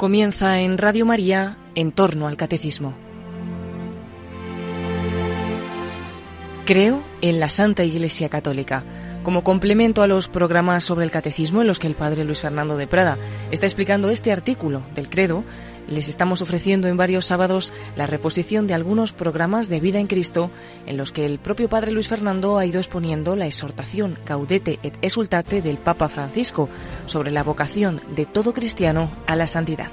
Comienza en Radio María en torno al catecismo. Creo en la Santa Iglesia Católica como complemento a los programas sobre el catecismo en los que el padre Luis Fernando de Prada está explicando este artículo del credo, les estamos ofreciendo en varios sábados la reposición de algunos programas de vida en Cristo en los que el propio padre Luis Fernando ha ido exponiendo la exhortación Gaudete et Exultate del Papa Francisco sobre la vocación de todo cristiano a la santidad.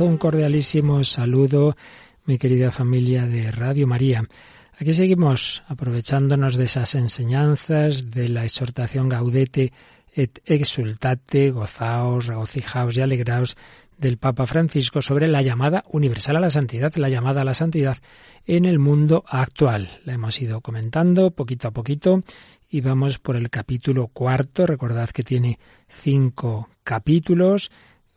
Un cordialísimo saludo, mi querida familia de Radio María. Aquí seguimos aprovechándonos de esas enseñanzas de la exhortación Gaudete et exultate, gozaos, regocijaos y alegraos del Papa Francisco sobre la llamada universal a la santidad, la llamada a la santidad en el mundo actual. La hemos ido comentando poquito a poquito y vamos por el capítulo cuarto. Recordad que tiene cinco capítulos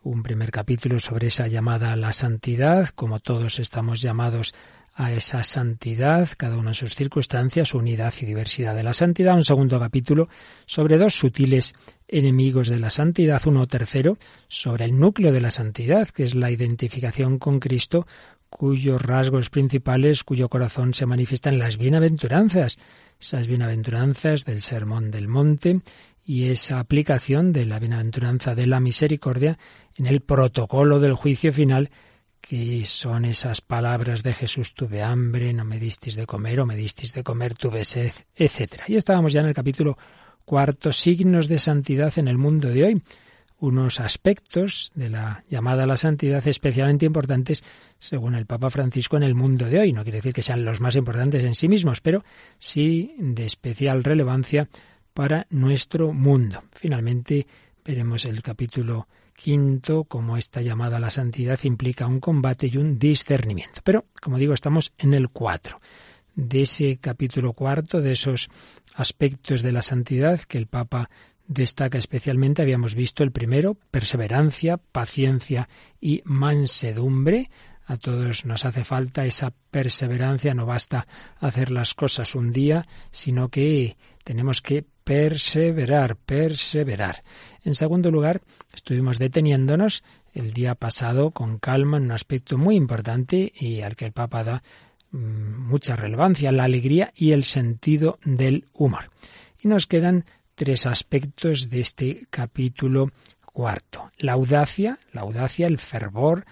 un primer capítulo sobre esa llamada a la santidad, como todos estamos llamados a esa santidad, cada uno en sus circunstancias, unidad y diversidad de la santidad. Un segundo capítulo sobre dos sutiles enemigos de la santidad. Uno tercero sobre el núcleo de la santidad, que es la identificación con Cristo, cuyos rasgos principales, cuyo corazón se manifiesta en las bienaventuranzas, esas bienaventuranzas del Sermón del Monte y esa aplicación de la bienaventuranza de la misericordia en el protocolo del juicio final, que son esas palabras de Jesús, tuve hambre, no me disteis de comer, o me disteis de comer, tuve sed, etc. Y estábamos ya en el capítulo cuarto, signos de santidad en el mundo de hoy, unos aspectos de la llamada a la santidad especialmente importantes según el Papa Francisco en el mundo de hoy. No quiere decir que sean los más importantes en sí mismos, pero sí de especial relevancia para nuestro mundo. Finalmente veremos el capítulo quinto, como esta llamada a la santidad implica un combate y un discernimiento. Pero, como digo, estamos en el cuatro. De ese capítulo cuarto, de esos aspectos de la santidad que el Papa destaca especialmente, habíamos visto el primero, perseverancia, paciencia y mansedumbre. A todos nos hace falta esa perseverancia, no basta hacer las cosas un día, sino que tenemos que perseverar, perseverar. En segundo lugar, estuvimos deteniéndonos el día pasado con calma en un aspecto muy importante y al que el Papa da mm, mucha relevancia, la alegría y el sentido del humor. Y nos quedan tres aspectos de este capítulo cuarto. La audacia, la audacia, el fervor,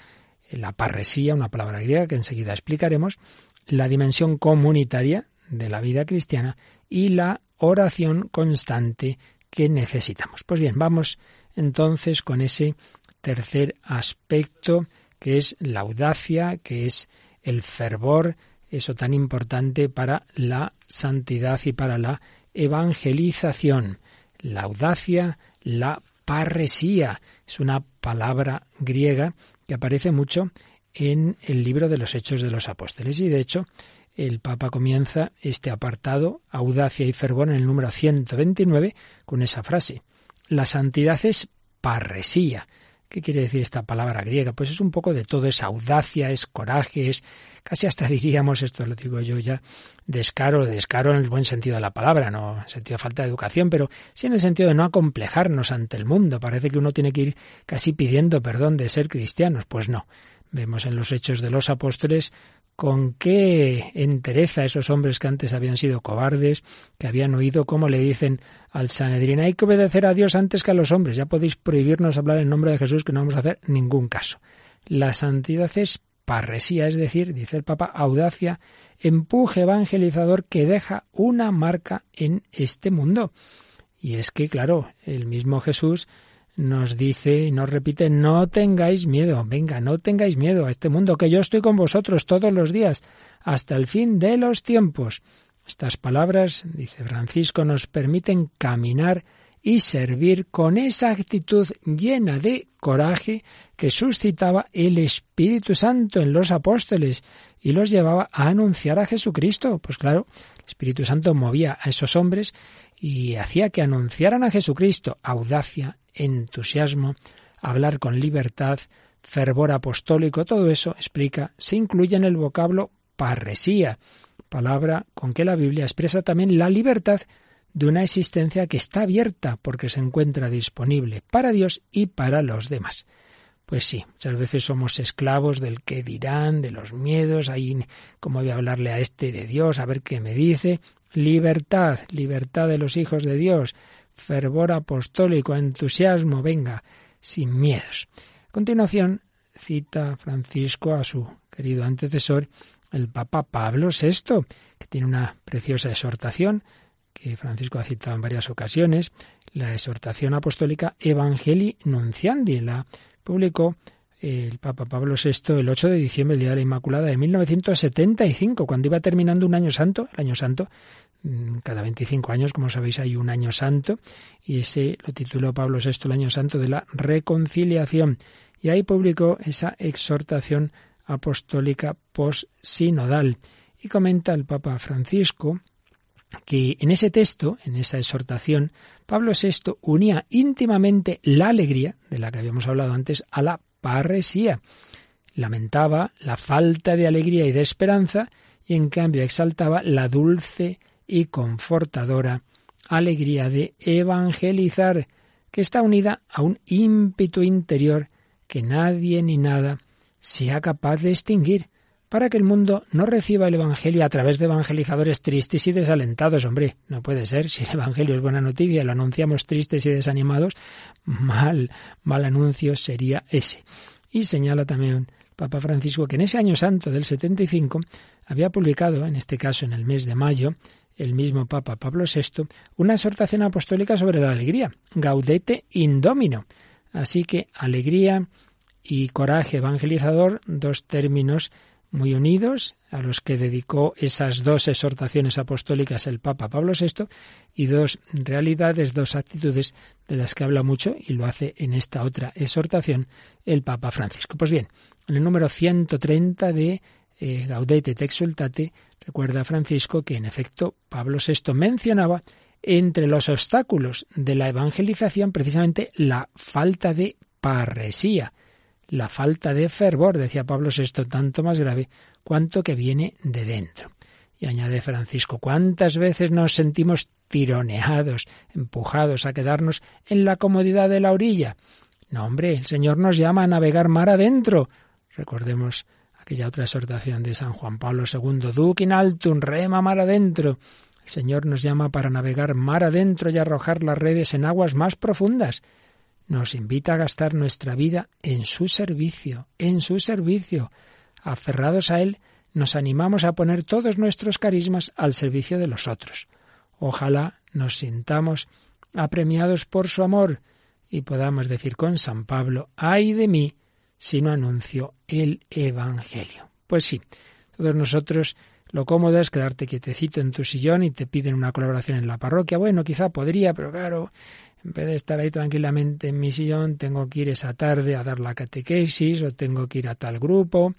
la parresía, una palabra griega que enseguida explicaremos, la dimensión comunitaria de la vida cristiana y la oración constante que necesitamos. Pues bien, vamos entonces con ese tercer aspecto que es la audacia, que es el fervor, eso tan importante para la santidad y para la evangelización. La audacia, la parresía, es una palabra griega que aparece mucho en el libro de los Hechos de los Apóstoles y de hecho el Papa comienza este apartado, audacia y fervor, en el número 129, con esa frase. La santidad es parresía. ¿Qué quiere decir esta palabra griega? Pues es un poco de todo, es audacia, es coraje, es casi hasta diríamos, esto lo digo yo ya, descaro, descaro en el buen sentido de la palabra, no en sentido de falta de educación, pero sí en el sentido de no acomplejarnos ante el mundo. Parece que uno tiene que ir casi pidiendo perdón de ser cristianos. Pues no. Vemos en los hechos de los apóstoles con qué entereza esos hombres que antes habían sido cobardes, que habían oído cómo le dicen al Sanedrín, hay que obedecer a Dios antes que a los hombres, ya podéis prohibirnos hablar en nombre de Jesús que no vamos a hacer ningún caso. La santidad es parresía, es decir, dice el Papa, audacia, empuje evangelizador que deja una marca en este mundo. Y es que, claro, el mismo Jesús nos dice y nos repite, no tengáis miedo, venga, no tengáis miedo a este mundo, que yo estoy con vosotros todos los días, hasta el fin de los tiempos. Estas palabras, dice Francisco, nos permiten caminar y servir con esa actitud llena de coraje que suscitaba el Espíritu Santo en los apóstoles y los llevaba a anunciar a Jesucristo. Pues claro, el Espíritu Santo movía a esos hombres y hacía que anunciaran a Jesucristo audacia, entusiasmo, hablar con libertad, fervor apostólico, todo eso explica, se incluye en el vocablo parresía. palabra con que la Biblia expresa también la libertad de una existencia que está abierta porque se encuentra disponible para Dios y para los demás. Pues sí, muchas veces somos esclavos del que dirán, de los miedos, ahí cómo voy a hablarle a este de Dios, a ver qué me dice. Libertad, libertad de los hijos de Dios, fervor apostólico, entusiasmo, venga, sin miedos. A continuación, cita Francisco a su querido antecesor, el Papa Pablo VI, que tiene una preciosa exhortación que Francisco ha citado en varias ocasiones, la exhortación apostólica Evangelii Nunciandi, la publicó el Papa Pablo VI el 8 de diciembre, el Día de la Inmaculada de 1975, cuando iba terminando un año santo, el año santo, mm, cada 25 años, como sabéis, hay un año santo, y ese lo tituló Pablo VI el año santo de la reconciliación. Y ahí publicó esa exhortación apostólica post-sinodal. Y comenta el Papa Francisco que en ese texto, en esa exhortación, Pablo VI unía íntimamente la alegría, de la que habíamos hablado antes, a la parresía. Lamentaba la falta de alegría y de esperanza y en cambio exaltaba la dulce y confortadora alegría de evangelizar, que está unida a un ímpetu interior que nadie ni nada sea capaz de extinguir, para que el mundo no reciba el Evangelio a través de evangelizadores tristes y desalentados. Hombre, no puede ser. Si el Evangelio es buena noticia lo anunciamos tristes y desanimados, mal, mal anuncio sería ese. Y señala también Papa Francisco que en ese año santo del 75 había publicado, en este caso en el mes de mayo, el mismo Papa Pablo VI, una exhortación apostólica sobre la alegría, Gaudete Indomino. Así que alegría y coraje evangelizador, dos términos muy unidos, a los que dedicó esas dos exhortaciones apostólicas el Papa Pablo VI, y dos realidades, dos actitudes de las que habla mucho, y lo hace en esta otra exhortación el Papa Francisco. Pues bien, en el número 130 de eh, Gaudete te exultate, recuerda Francisco que en efecto Pablo VI mencionaba entre los obstáculos de la evangelización precisamente la falta de parresía, la falta de fervor, decía Pablo VI, tanto más grave cuanto que viene de dentro. Y añade Francisco, ¿cuántas veces nos sentimos tironeados, empujados a quedarnos en la comodidad de la orilla? No, hombre, el Señor nos llama a navegar mar adentro. Recordemos aquella otra exhortación de San Juan Pablo II, Duc in altum, rema mar adentro. El Señor nos llama para navegar mar adentro y arrojar las redes en aguas más profundas nos invita a gastar nuestra vida en su servicio, en su servicio. Aferrados a Él, nos animamos a poner todos nuestros carismas al servicio de los otros. Ojalá nos sintamos apremiados por su amor y podamos decir con San Pablo, ay de mí si no anuncio el Evangelio. Pues sí, todos nosotros lo cómodo es quedarte quietecito en tu sillón y te piden una colaboración en la parroquia. Bueno, quizá podría, pero claro, en vez de estar ahí tranquilamente en mi sillón, tengo que ir esa tarde a dar la catequesis o tengo que ir a tal grupo.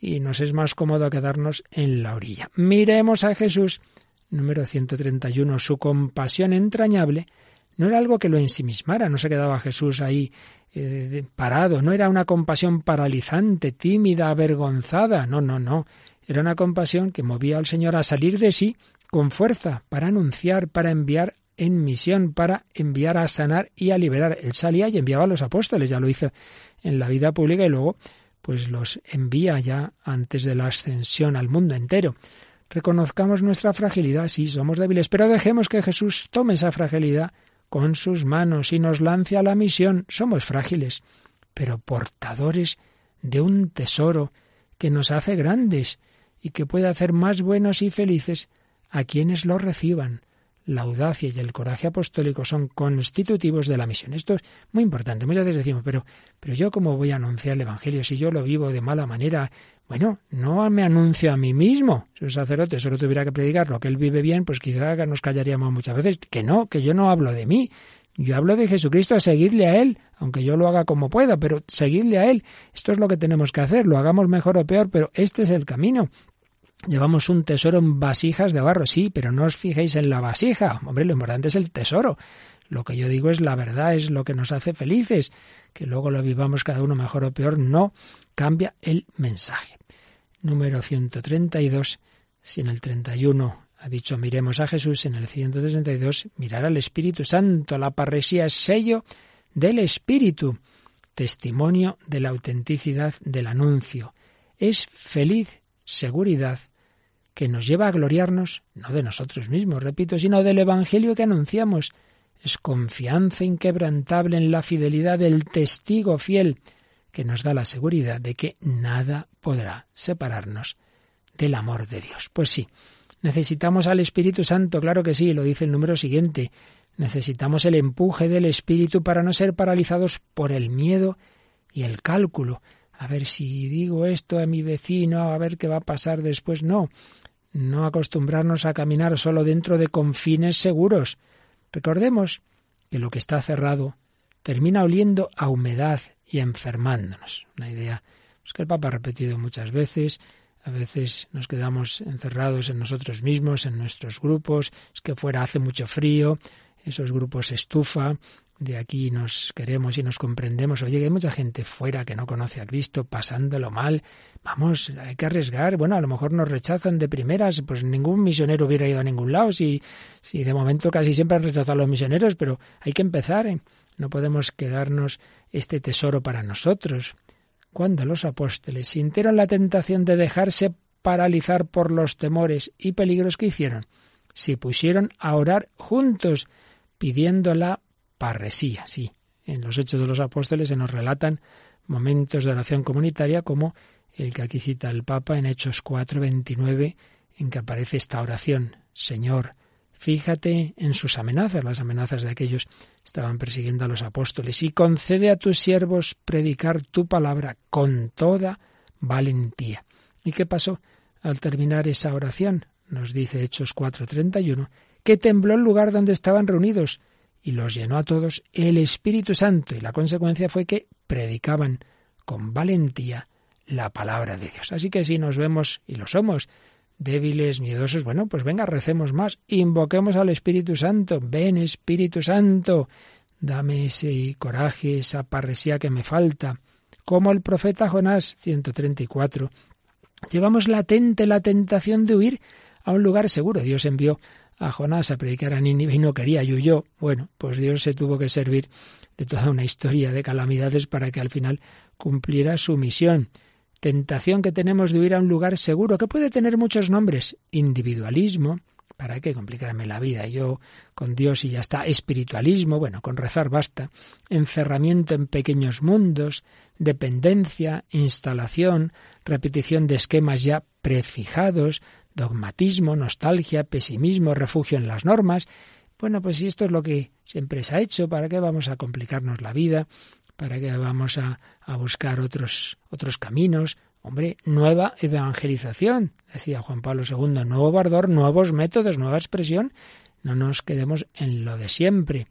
Y nos es más cómodo quedarnos en la orilla. Miremos a Jesús, número 131, su compasión entrañable. No era algo que lo ensimismara, no se quedaba Jesús ahí eh, parado, no era una compasión paralizante, tímida, avergonzada, no, no, no, era una compasión que movía al Señor a salir de sí con fuerza para anunciar, para enviar en misión para enviar a sanar y a liberar. Él salía y enviaba a los apóstoles, ya lo hizo en la vida pública y luego pues los envía ya antes de la ascensión al mundo entero. Reconozcamos nuestra fragilidad, sí, somos débiles, pero dejemos que Jesús tome esa fragilidad con sus manos y nos lance a la misión. Somos frágiles, pero portadores de un tesoro que nos hace grandes y que puede hacer más buenos y felices a quienes lo reciban la audacia y el coraje apostólico son constitutivos de la misión. Esto es muy importante. Muchas veces decimos, pero, pero yo cómo voy a anunciar el Evangelio si yo lo vivo de mala manera. Bueno, no me anuncio a mí mismo. Si un sacerdote solo tuviera que predicar lo que él vive bien, pues quizá nos callaríamos muchas veces. Que no, que yo no hablo de mí. Yo hablo de Jesucristo a seguirle a Él, aunque yo lo haga como pueda, pero seguirle a Él. Esto es lo que tenemos que hacer, lo hagamos mejor o peor, pero este es el camino. Llevamos un tesoro en vasijas de barro, sí, pero no os fijéis en la vasija. Hombre, lo importante es el tesoro. Lo que yo digo es la verdad, es lo que nos hace felices. Que luego lo vivamos cada uno mejor o peor, no cambia el mensaje. Número 132 Si en el 31 ha dicho miremos a Jesús, en el 132 mirar al Espíritu Santo. La parresía es sello del Espíritu, testimonio de la autenticidad del anuncio. Es feliz seguridad que nos lleva a gloriarnos, no de nosotros mismos, repito, sino del Evangelio que anunciamos. Es confianza inquebrantable en la fidelidad del testigo fiel, que nos da la seguridad de que nada podrá separarnos del amor de Dios. Pues sí, necesitamos al Espíritu Santo, claro que sí, lo dice el número siguiente. Necesitamos el empuje del Espíritu para no ser paralizados por el miedo y el cálculo. A ver si digo esto a mi vecino, a ver qué va a pasar después. No, no acostumbrarnos a caminar solo dentro de confines seguros. Recordemos que lo que está cerrado termina oliendo a humedad y enfermándonos. Una idea pues, que el Papa ha repetido muchas veces. A veces nos quedamos encerrados en nosotros mismos, en nuestros grupos. Es que fuera hace mucho frío, esos grupos estufa, de aquí nos queremos y nos comprendemos. Oye, hay mucha gente fuera que no conoce a Cristo, pasándolo mal. Vamos, hay que arriesgar. Bueno, a lo mejor nos rechazan de primeras, pues ningún misionero hubiera ido a ningún lado. Si, si de momento casi siempre han rechazado a los misioneros, pero hay que empezar. ¿eh? No podemos quedarnos este tesoro para nosotros. Cuando los apóstoles sintieron la tentación de dejarse paralizar por los temores y peligros que hicieron, se pusieron a orar juntos, pidiendo la parresía, sí. En los Hechos de los Apóstoles se nos relatan momentos de oración comunitaria como el que aquí cita el Papa en Hechos 4:29, en que aparece esta oración, Señor, fíjate en sus amenazas, las amenazas de aquellos que estaban persiguiendo a los apóstoles, y concede a tus siervos predicar tu palabra con toda valentía. ¿Y qué pasó al terminar esa oración? Nos dice Hechos 4:31, que tembló el lugar donde estaban reunidos, y los llenó a todos el Espíritu Santo y la consecuencia fue que predicaban con valentía la palabra de Dios. Así que si nos vemos, y lo somos, débiles, miedosos, bueno, pues venga, recemos más, invoquemos al Espíritu Santo, ven Espíritu Santo, dame ese coraje, esa parresía que me falta. Como el profeta Jonás 134, llevamos latente la tentación de huir a un lugar seguro. Dios envió a Jonás a predicar a Nínive y no quería, y huyó. Bueno, pues Dios se tuvo que servir de toda una historia de calamidades para que al final cumpliera su misión. Tentación que tenemos de huir a un lugar seguro, que puede tener muchos nombres. Individualismo, ¿para qué complicarme la vida? Yo con Dios y ya está. Espiritualismo, bueno, con rezar basta. Encerramiento en pequeños mundos, dependencia, instalación, repetición de esquemas ya prefijados, dogmatismo, nostalgia, pesimismo, refugio en las normas. Bueno, pues si esto es lo que siempre se ha hecho, ¿para qué vamos a complicarnos la vida? ¿Para qué vamos a, a buscar otros, otros caminos? Hombre, nueva evangelización, decía Juan Pablo II, nuevo bardor, nuevos métodos, nueva expresión. No nos quedemos en lo de siempre.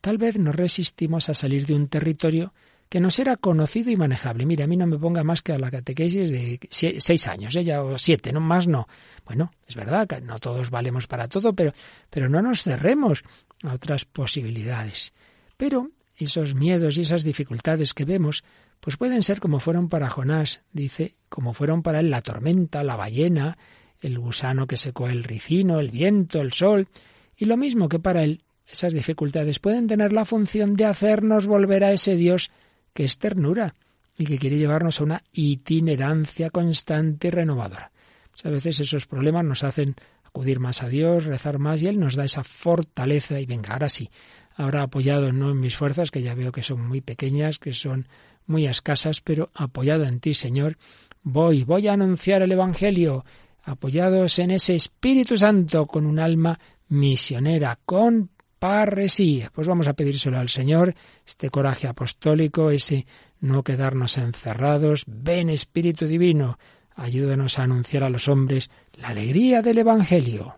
Tal vez nos resistimos a salir de un territorio que nos era conocido y manejable. Mire, a mí no me ponga más que a la catequesis de seis años, ella ¿eh? o siete, no más no. Bueno, es verdad que no todos valemos para todo, pero, pero no nos cerremos a otras posibilidades. Pero esos miedos y esas dificultades que vemos, pues pueden ser como fueron para Jonás, dice, como fueron para él la tormenta, la ballena, el gusano que secó el ricino, el viento, el sol, y lo mismo que para él, esas dificultades pueden tener la función de hacernos volver a ese Dios que es ternura y que quiere llevarnos a una itinerancia constante y renovadora. a veces esos problemas nos hacen acudir más a Dios, rezar más y Él nos da esa fortaleza y venga, ahora sí, ahora apoyado no en mis fuerzas, que ya veo que son muy pequeñas, que son muy escasas, pero apoyado en ti, Señor, voy, voy a anunciar el Evangelio, apoyados en ese Espíritu Santo, con un alma misionera, con parresía. Pues vamos a pedírselo al Señor, este coraje apostólico, ese no quedarnos encerrados. Ven Espíritu Divino, ayúdanos a anunciar a los hombres la alegría del Evangelio.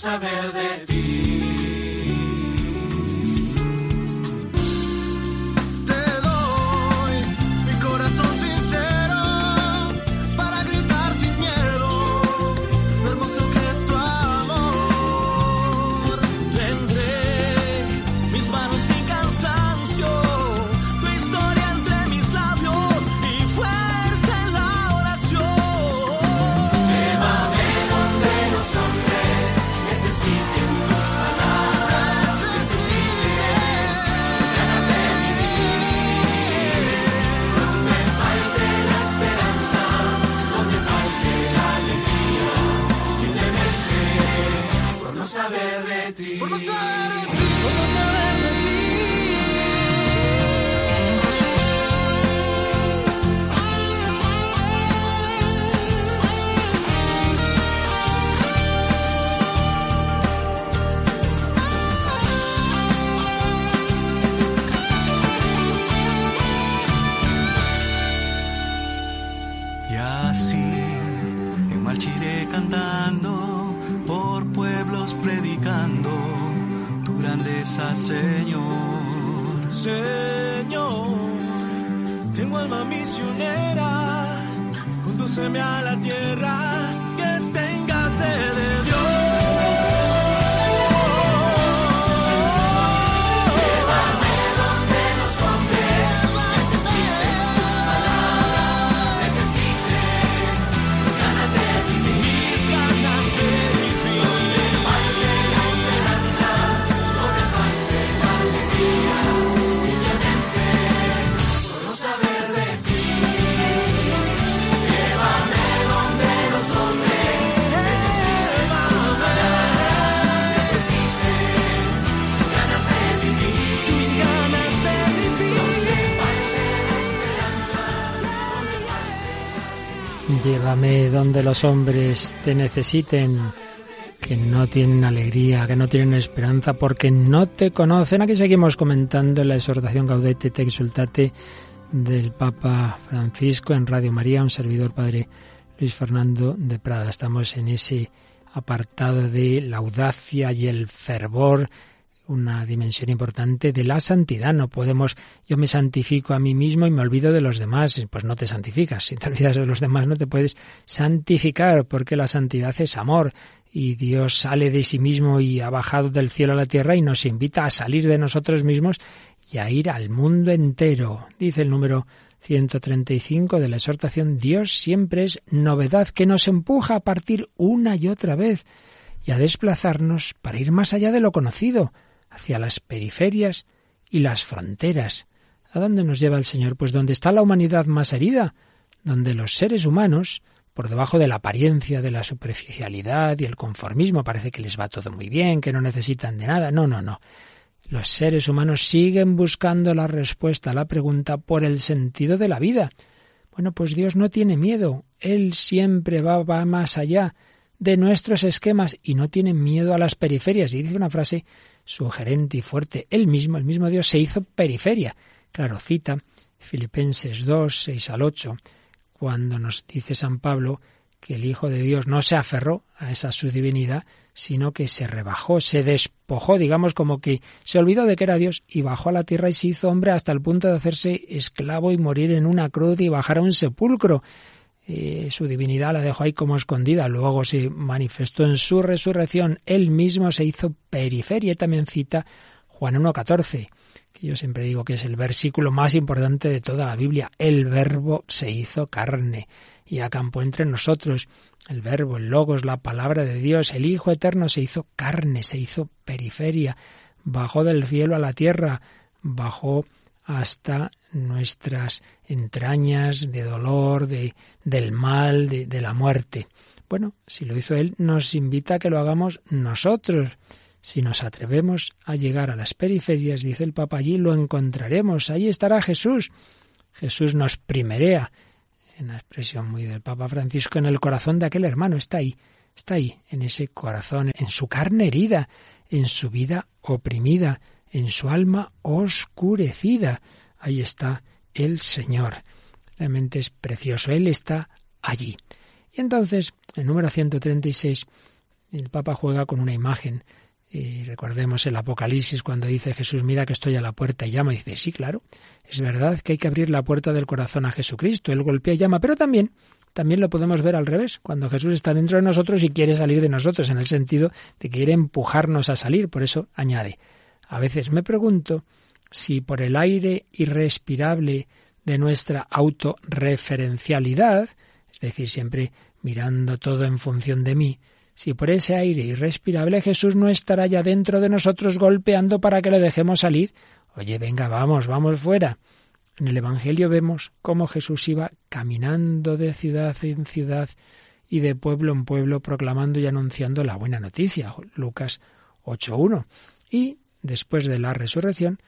Saber de ti. Donde los hombres te necesiten, que no tienen alegría, que no tienen esperanza, porque no te conocen. Aquí seguimos comentando la exhortación Gaudete te exultate del Papa Francisco en Radio María, un servidor padre Luis Fernando de Prada. Estamos en ese apartado de la audacia y el fervor una dimensión importante de la santidad. No podemos, yo me santifico a mí mismo y me olvido de los demás. Pues no te santificas. Si te olvidas de los demás no te puedes santificar porque la santidad es amor y Dios sale de sí mismo y ha bajado del cielo a la tierra y nos invita a salir de nosotros mismos y a ir al mundo entero. Dice el número 135 de la exhortación, Dios siempre es novedad que nos empuja a partir una y otra vez y a desplazarnos para ir más allá de lo conocido, hacia las periferias y las fronteras. ¿A dónde nos lleva el Señor? Pues donde está la humanidad más herida, donde los seres humanos, por debajo de la apariencia, de la superficialidad y el conformismo, parece que les va todo muy bien, que no necesitan de nada. No, no, no. Los seres humanos siguen buscando la respuesta a la pregunta por el sentido de la vida. Bueno, pues Dios no tiene miedo. Él siempre va, va más allá de nuestros esquemas y no tiene miedo a las periferias. Y dice una frase sugerente y fuerte. Él mismo, el mismo Dios, se hizo periferia. Claro, cita Filipenses 2, 6 al 8, cuando nos dice San Pablo que el Hijo de Dios no se aferró a esa su divinidad, sino que se rebajó, se despojó, digamos como que se olvidó de que era Dios y bajó a la tierra y se hizo hombre hasta el punto de hacerse esclavo y morir en una cruz y bajar a un sepulcro. Eh, su divinidad la dejó ahí como escondida, luego se manifestó en su resurrección, él mismo se hizo periferia también cita Juan 1.14, que yo siempre digo que es el versículo más importante de toda la Biblia, el verbo se hizo carne y acampó entre nosotros. El verbo, el logos, la palabra de Dios, el Hijo eterno se hizo carne, se hizo periferia, bajó del cielo a la tierra, bajó hasta nuestras entrañas de dolor, de, del mal, de, de la muerte. Bueno, si lo hizo Él, nos invita a que lo hagamos nosotros. Si nos atrevemos a llegar a las periferias, dice el Papa, allí lo encontraremos, allí estará Jesús. Jesús nos primerea, en la expresión muy del Papa Francisco, en el corazón de aquel hermano, está ahí, está ahí, en ese corazón, en su carne herida, en su vida oprimida, en su alma oscurecida. Ahí está el Señor. Realmente es precioso, Él está allí. Y entonces, el número 136, el Papa juega con una imagen. Y recordemos el Apocalipsis cuando dice Jesús, mira que estoy a la puerta y llama. Dice, sí, claro, es verdad que hay que abrir la puerta del corazón a Jesucristo. Él golpea y llama, pero también también lo podemos ver al revés, cuando Jesús está dentro de nosotros y quiere salir de nosotros, en el sentido de que quiere empujarnos a salir. Por eso añade, a veces me pregunto si por el aire irrespirable de nuestra autorreferencialidad, es decir, siempre mirando todo en función de mí, si por ese aire irrespirable Jesús no estará ya dentro de nosotros golpeando para que le dejemos salir. Oye, venga, vamos, vamos fuera. En el Evangelio vemos cómo Jesús iba caminando de ciudad en ciudad y de pueblo en pueblo proclamando y anunciando la buena noticia, Lucas 8.1. Y después de la resurrección,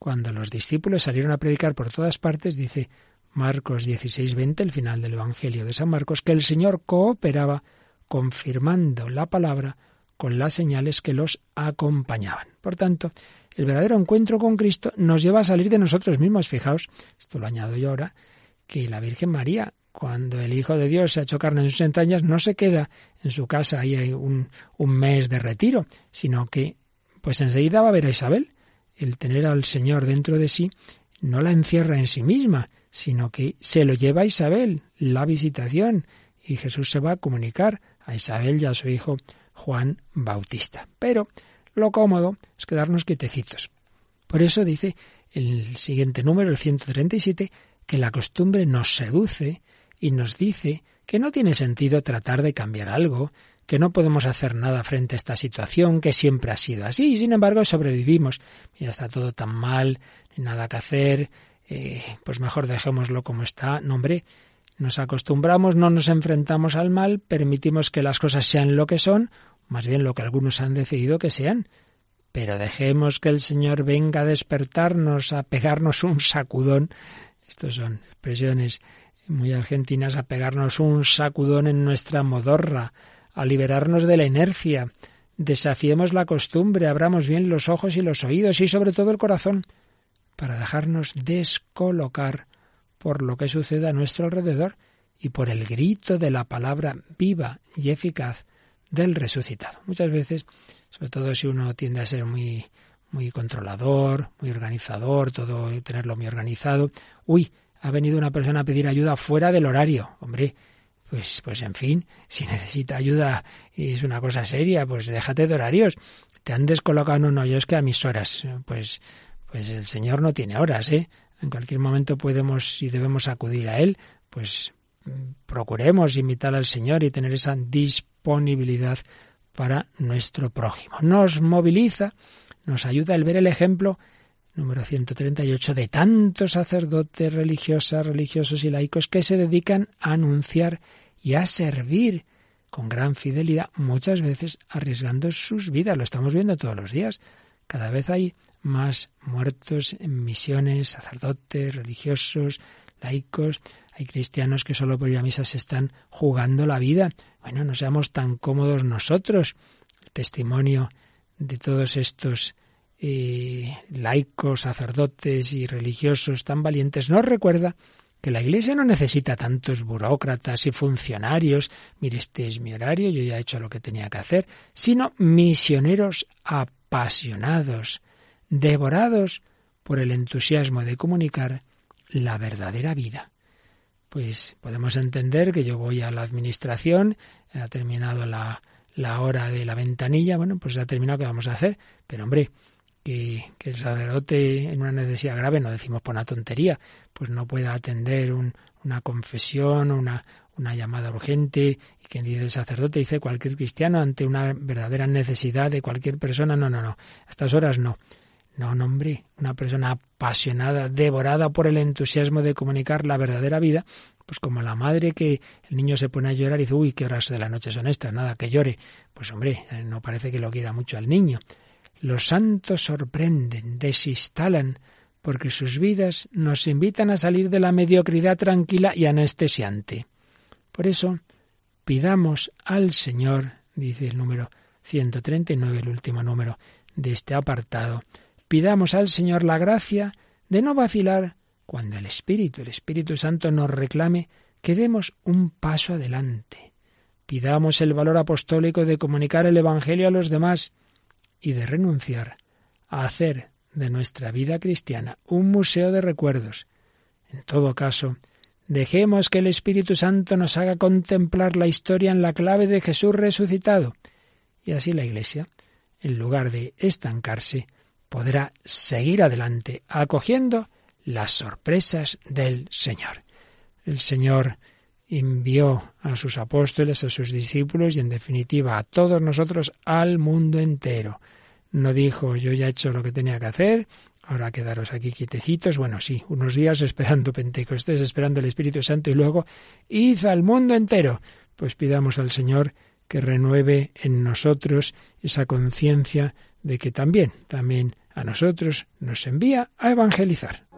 cuando los discípulos salieron a predicar por todas partes, dice Marcos 16:20, el final del Evangelio de San Marcos, que el Señor cooperaba confirmando la palabra con las señales que los acompañaban. Por tanto, el verdadero encuentro con Cristo nos lleva a salir de nosotros mismos. Fijaos, esto lo añado yo ahora, que la Virgen María, cuando el Hijo de Dios se ha hecho carne en sus entrañas, no se queda en su casa ahí hay un, un mes de retiro, sino que pues enseguida va a ver a Isabel. El tener al Señor dentro de sí no la encierra en sí misma, sino que se lo lleva a Isabel, la visitación, y Jesús se va a comunicar a Isabel y a su hijo Juan Bautista. Pero lo cómodo es quedarnos quietecitos. Por eso dice el siguiente número, el 137, que la costumbre nos seduce y nos dice que no tiene sentido tratar de cambiar algo, que no podemos hacer nada frente a esta situación, que siempre ha sido así, y sin embargo sobrevivimos. Mira, está todo tan mal, nada que hacer, eh, pues mejor dejémoslo como está. No, hombre, nos acostumbramos, no nos enfrentamos al mal, permitimos que las cosas sean lo que son, más bien lo que algunos han decidido que sean. Pero dejemos que el Señor venga a despertarnos, a pegarnos un sacudón. Estos son expresiones muy argentinas, a pegarnos un sacudón en nuestra modorra, a liberarnos de la inercia. Desafiemos la costumbre, abramos bien los ojos y los oídos y sobre todo el corazón para dejarnos descolocar por lo que sucede a nuestro alrededor y por el grito de la palabra viva y eficaz del resucitado. Muchas veces, sobre todo si uno tiende a ser muy muy controlador, muy organizador, todo tenerlo muy organizado. Uy, ha venido una persona a pedir ayuda fuera del horario. Hombre, pues, pues en fin, si necesita ayuda y es una cosa seria, pues déjate de horarios. Te han descolocado, no, no, yo es que a mis horas, pues, pues el Señor no tiene horas, ¿eh? En cualquier momento podemos y debemos acudir a Él, pues procuremos imitar al Señor y tener esa disponibilidad para nuestro prójimo. Nos moviliza, nos ayuda el ver el ejemplo número 138 de tantos sacerdotes, religiosas, religiosos y laicos que se dedican a anunciar y a servir con gran fidelidad, muchas veces arriesgando sus vidas. Lo estamos viendo todos los días. Cada vez hay más muertos en misiones, sacerdotes, religiosos, laicos. Hay cristianos que solo por ir a misa se están jugando la vida. Bueno, no seamos tan cómodos nosotros. El testimonio de todos estos eh, laicos, sacerdotes y religiosos tan valientes nos recuerda que la Iglesia no necesita tantos burócratas y funcionarios, mire, este es mi horario, yo ya he hecho lo que tenía que hacer, sino misioneros apasionados, devorados por el entusiasmo de comunicar la verdadera vida. Pues podemos entender que yo voy a la administración, ha terminado la, la hora de la ventanilla, bueno, pues ha terminado, ¿qué vamos a hacer? Pero hombre, que, el sacerdote en una necesidad grave, no decimos por una tontería, pues no pueda atender una confesión, una, una llamada urgente, y quien dice el sacerdote, dice cualquier cristiano ante una verdadera necesidad de cualquier persona, no, no, no, a estas horas no. No, no, hombre, una persona apasionada, devorada por el entusiasmo de comunicar la verdadera vida, pues como la madre que el niño se pone a llorar y dice, uy, qué horas de la noche son estas, nada, que llore. Pues hombre, no parece que lo quiera mucho al niño. Los santos sorprenden, desinstalan, porque sus vidas nos invitan a salir de la mediocridad tranquila y anestesiante. Por eso, pidamos al Señor, dice el número 139, el último número de este apartado, pidamos al Señor la gracia de no vacilar cuando el Espíritu, el Espíritu Santo nos reclame que demos un paso adelante. Pidamos el valor apostólico de comunicar el Evangelio a los demás y de renunciar a hacer de nuestra vida cristiana un museo de recuerdos. En todo caso, dejemos que el Espíritu Santo nos haga contemplar la historia en la clave de Jesús resucitado, y así la Iglesia, en lugar de estancarse, podrá seguir adelante, acogiendo las sorpresas del Señor. El Señor envió a sus apóstoles, a sus discípulos y en definitiva a todos nosotros al mundo entero. No dijo yo ya he hecho lo que tenía que hacer, ahora quedaros aquí quietecitos. Bueno, sí, unos días esperando Pentecostés, esperando el Espíritu Santo y luego id al mundo entero. Pues pidamos al Señor que renueve en nosotros esa conciencia de que también, también a nosotros nos envía a evangelizar.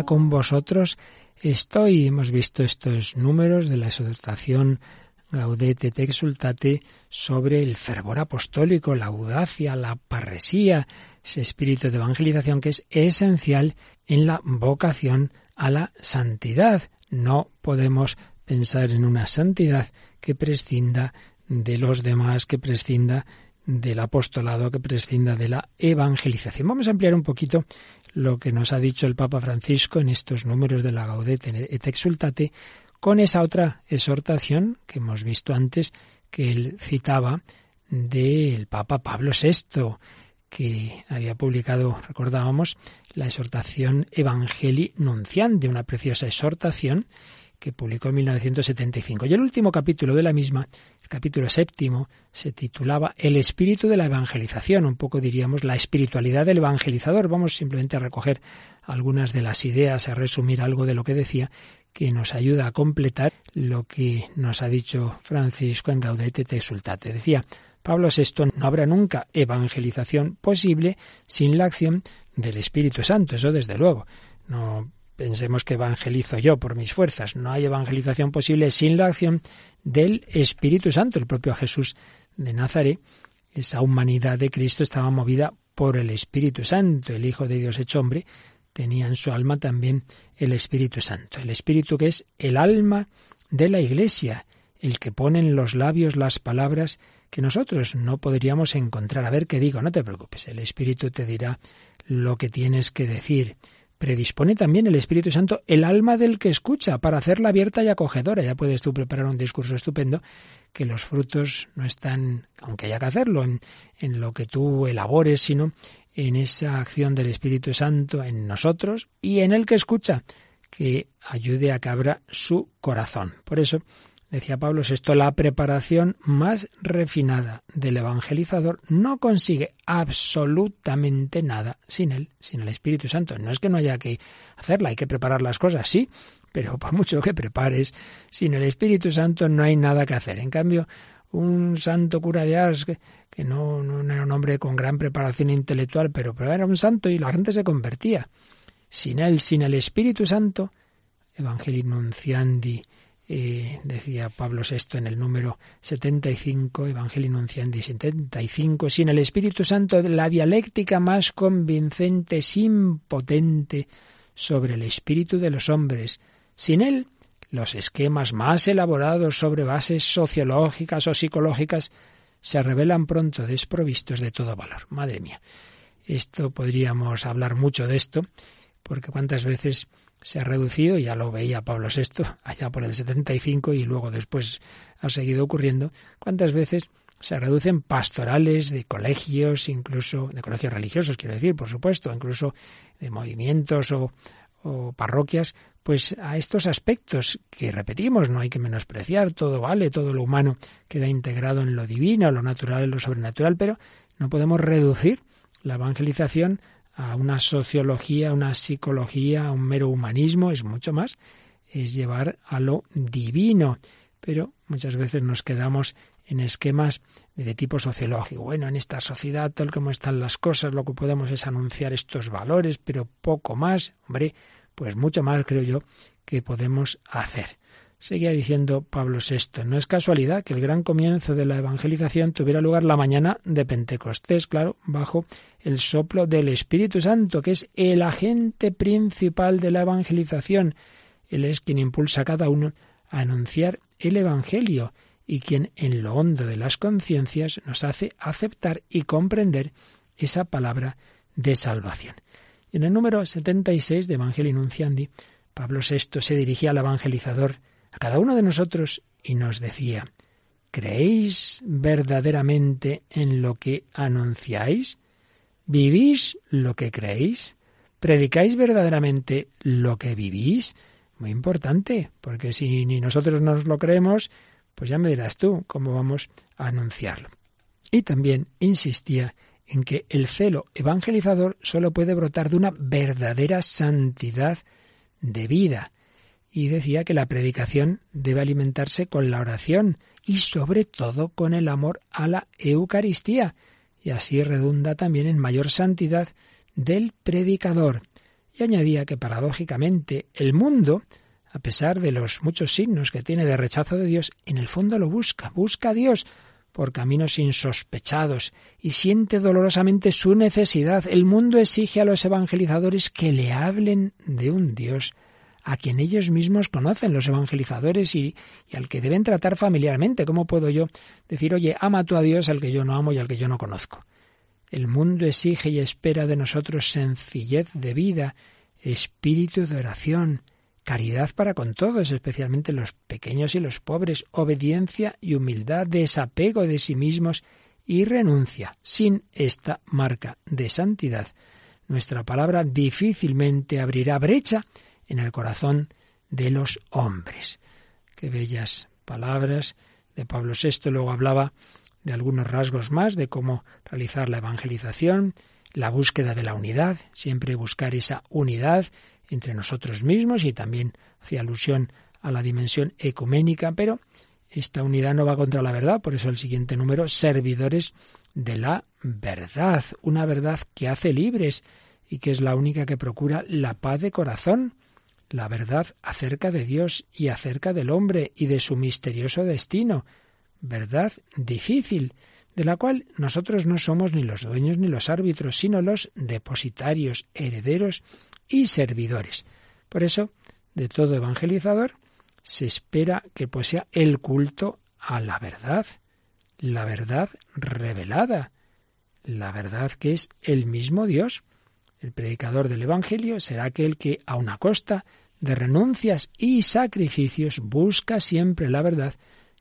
Con vosotros estoy. Hemos visto estos números de la exhortación Gaudete te exultate sobre el fervor apostólico, la audacia, la parresía, ese espíritu de evangelización que es esencial en la vocación a la santidad. No podemos pensar en una santidad que prescinda de los demás, que prescinda del apostolado, que prescinda de la evangelización. Vamos a ampliar un poquito lo que nos ha dicho el Papa Francisco en estos números de la Gaudete et Exultate, con esa otra exhortación que hemos visto antes, que él citaba del Papa Pablo VI, que había publicado, recordábamos, la exhortación Evangelii Nunciandi, una preciosa exhortación que publicó en 1975. Y el último capítulo de la misma, capítulo séptimo, se titulaba El espíritu de la evangelización, un poco diríamos la espiritualidad del evangelizador. Vamos simplemente a recoger algunas de las ideas, a resumir algo de lo que decía, que nos ayuda a completar lo que nos ha dicho Francisco en Gaudete te exultate. Decía Pablo VI, no habrá nunca evangelización posible sin la acción del Espíritu Santo, eso desde luego. No pensemos que evangelizo yo por mis fuerzas. No hay evangelización posible sin la acción del Espíritu Santo. El propio Jesús de Nazaret, esa humanidad de Cristo estaba movida por el Espíritu Santo. El Hijo de Dios hecho hombre tenía en su alma también el Espíritu Santo. El Espíritu que es el alma de la Iglesia, el que pone en los labios las palabras que nosotros no podríamos encontrar. A ver qué digo, no te preocupes, el Espíritu te dirá lo que tienes que decir predispone también el Espíritu Santo el alma del que escucha para hacerla abierta y acogedora. Ya puedes tú preparar un discurso estupendo que los frutos no están, aunque haya que hacerlo, en, lo que tú elabores, sino en esa acción del Espíritu Santo en nosotros y en el que escucha, que ayude a que abra su corazón. Por eso, decía Pablo esto la preparación más refinada del evangelizador no consigue absolutamente nada sin él, sin el Espíritu Santo. No es que no haya que hacerla, hay que preparar las cosas, sí, pero por mucho que prepares, sin el Espíritu Santo no hay nada que hacer. En cambio, un santo cura de Ars, que, no, no, era un hombre con gran preparación intelectual, pero, pero era un santo y la gente se convertía. Sin él, sin el Espíritu Santo, Evangelii Nunciandi, eh, decía Pablo VI en el número 75, Evangelii Nunciandi 75, sin el Espíritu Santo la dialéctica más convincente es impotente sobre el espíritu de los hombres. Sin él, los esquemas más elaborados sobre bases sociológicas o psicológicas se revelan pronto desprovistos de todo valor. Madre mía, esto podríamos hablar mucho de esto, porque cuántas veces se ha reducido, ya lo veía Pablo VI allá por el 75 y luego después ha seguido ocurriendo, cuántas veces se reducen pastorales de colegios, incluso de colegios religiosos, quiero decir, por supuesto, incluso de movimientos o, o parroquias, pues a estos aspectos que repetimos, no hay que menospreciar, todo vale, todo lo humano queda integrado en lo divino, lo natural, en lo sobrenatural, pero no podemos reducir la evangelización a una sociología, a una psicología, a un mero humanismo, es mucho más, es llevar a lo divino. Pero muchas veces nos quedamos en esquemas de tipo sociológico. Bueno, en esta sociedad, tal como están las cosas, lo que podemos es anunciar estos valores, pero poco más. Hombre, pues mucho más creo yo que podemos hacer. Seguía diciendo Pablo VI, no es casualidad que el gran comienzo de la evangelización tuviera lugar la mañana de Pentecostés, claro, bajo el soplo del Espíritu Santo, que es el agente principal de la evangelización. Él es quien impulsa a cada uno a anunciar el Evangelio y quien en lo hondo de las conciencias nos hace aceptar y comprender esa palabra de salvación. En el número 76 de Evangelii Nunciandi, Pablo VI se dirigía al evangelizador, a cada uno de nosotros, y nos decía, ¿creéis verdaderamente en lo que anunciáis? ¿Vivís lo que creéis? ¿Predicáis verdaderamente lo que vivís? Muy importante, porque si ni nosotros nos lo creemos, pues ya me dirás tú cómo vamos a anunciarlo. Y también insistía en que el celo evangelizador solo puede brotar de una verdadera santidad de vida. Y decía que la predicación debe alimentarse con la oración y sobre todo con el amor a la Eucaristía, y así redunda también en mayor santidad del predicador. Y añadía que paradójicamente el mundo, a pesar de los muchos signos que tiene de rechazo de Dios, en el fondo lo busca, busca a Dios por caminos insospechados y siente dolorosamente su necesidad. El mundo exige a los evangelizadores que le hablen de un Dios a quien ellos mismos conocen, los evangelizadores, y, al que deben tratar familiarmente. ¿Cómo puedo yo decir, oye, ama tú a Dios al que yo no amo y al que yo no conozco? El mundo exige y espera de nosotros sencillez de vida, espíritu de oración, caridad para con todos, especialmente los pequeños y los pobres, obediencia y humildad, desapego de sí mismos y renuncia. Sin esta marca de santidad, nuestra palabra difícilmente abrirá brecha en el corazón de los hombres. Qué bellas palabras de Pablo VI. Luego hablaba de algunos rasgos más de cómo realizar la evangelización, la búsqueda de la unidad, siempre buscar esa unidad entre nosotros mismos y también hacía alusión a la dimensión ecuménica, pero esta unidad no va contra la verdad, por eso el siguiente número, servidores de la verdad, una verdad que hace libres y que es la única que procura la paz de corazón, la verdad acerca de Dios y acerca del hombre y de su misterioso destino, verdad difícil, de la cual nosotros no somos ni los dueños ni los árbitros, sino los depositarios, herederos y servidores. Por eso, de todo evangelizador, se espera que posea el culto a la verdad, la verdad revelada, la verdad que es el mismo Dios. El predicador del Evangelio será aquel que, a una costa de renuncias y sacrificios, busca siempre la verdad